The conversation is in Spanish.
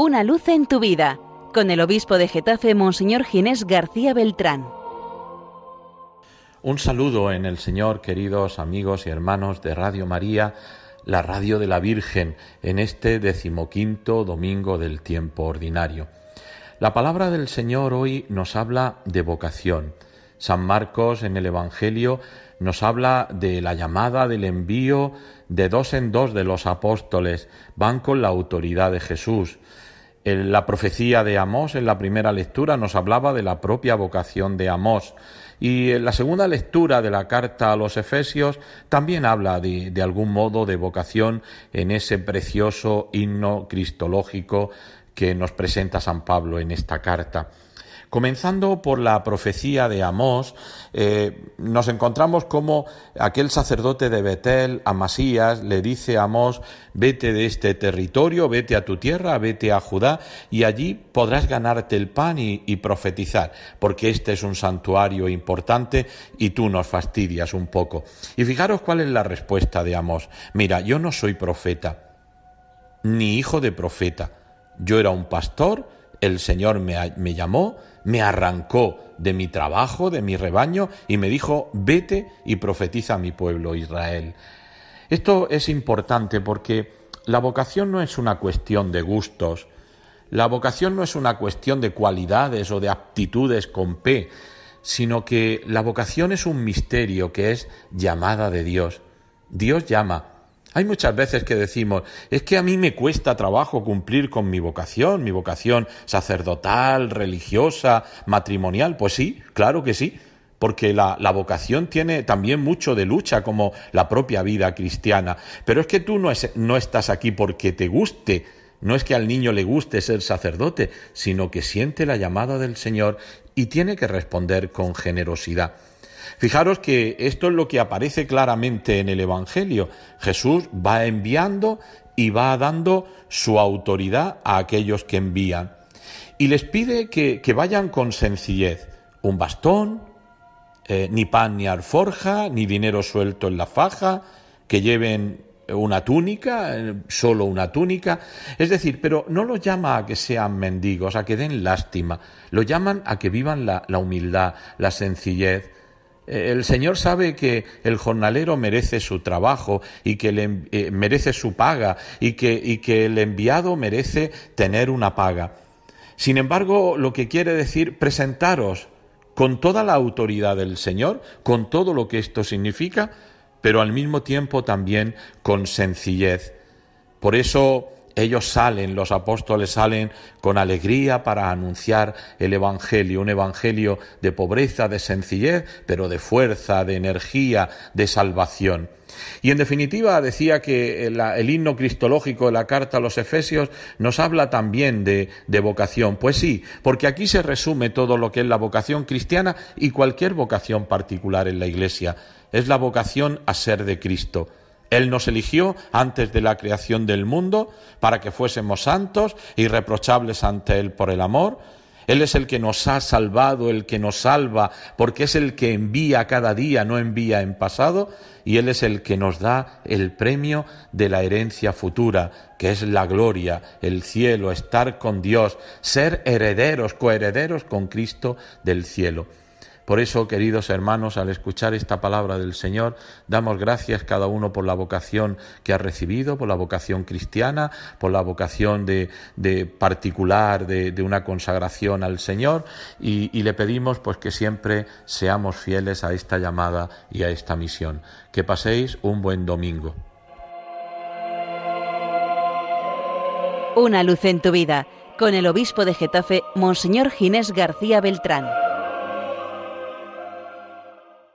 Una luz en tu vida, con el obispo de Getafe, Monseñor Ginés García Beltrán. Un saludo en el Señor, queridos amigos y hermanos de Radio María, la radio de la Virgen, en este decimoquinto domingo del tiempo ordinario. La palabra del Señor hoy nos habla de vocación. San Marcos en el Evangelio nos habla de la llamada, del envío de dos en dos de los apóstoles, van con la autoridad de Jesús. La profecía de Amós, en la primera lectura, nos hablaba de la propia vocación de Amós. Y en la segunda lectura de la carta a los Efesios también habla de algún modo de vocación en ese precioso himno cristológico que nos presenta San Pablo en esta carta. Comenzando por la profecía de Amós, eh, nos encontramos como aquel sacerdote de Betel, Amasías, le dice a Amós, vete de este territorio, vete a tu tierra, vete a Judá, y allí podrás ganarte el pan y, y profetizar, porque este es un santuario importante y tú nos fastidias un poco. Y fijaros cuál es la respuesta de Amós. Mira, yo no soy profeta, ni hijo de profeta. Yo era un pastor, el Señor me, llamó, me arrancó de mi trabajo, de mi rebaño, y me dijo, vete y profetiza a mi pueblo Israel. Esto es importante porque la vocación no es una cuestión de gustos, la vocación no es una cuestión de cualidades o de aptitudes con P, sino que la vocación es un misterio que es llamada de Dios. Dios llama, hay muchas veces que decimos, es que a mí me cuesta trabajo cumplir con mi vocación, mi vocación sacerdotal, religiosa, matrimonial. Pues sí, claro que sí, porque la, la, vocación tiene también mucho de lucha como la propia vida cristiana. Pero es que tú no, es, no estás aquí porque te guste, no es que al niño le guste ser sacerdote, sino que siente la llamada del Señor y tiene que responder con generosidad. Fijaros que esto es lo que aparece claramente en el Evangelio. Jesús va enviando y va dando su autoridad a aquellos que envían. Y les pide que, vayan con sencillez. Un bastón, eh, ni pan ni alforja, ni dinero suelto en la faja, que lleven una túnica, solo una túnica. Es decir, pero no los llama a que sean mendigos, a que den lástima, lo llaman a que vivan la humildad, la sencillez, el Señor sabe que el jornalero merece su trabajo y que le, eh, merece su paga y que, y que el enviado merece tener una paga. Sin embargo, lo que quiere decir presentaros con toda la autoridad del Señor, con todo lo que esto significa, pero al mismo tiempo también con sencillez. Por eso ellos salen, los apóstoles salen con alegría para anunciar el Evangelio, un Evangelio de pobreza, de sencillez, pero de fuerza, de energía, de salvación. Y en definitiva decía que el, himno cristológico de la carta a los Efesios nos habla también de, de vocación. Pues sí, porque aquí se resume todo lo que es la vocación cristiana y cualquier vocación particular en la Iglesia. Es la vocación a ser de Cristo. Él nos eligió antes de la creación del mundo para que fuésemos santos, irreprochables ante Él por el amor. Él es el que nos ha salvado, el que nos salva, porque es el que envía cada día, no envía en pasado, y Él es el que nos da el premio de la herencia futura, que es la gloria, el cielo, estar con Dios, ser herederos, coherederos con Cristo del cielo. Por eso, queridos hermanos, al escuchar esta palabra del Señor, damos gracias cada uno por la vocación que ha recibido, por la vocación cristiana, por la vocación de, particular, de, una consagración al Señor, y, y le pedimos pues que siempre seamos fieles a esta llamada y a esta misión. Que paséis un buen domingo. Una luz en tu vida, con el obispo de Getafe, Monseñor Ginés García Beltrán.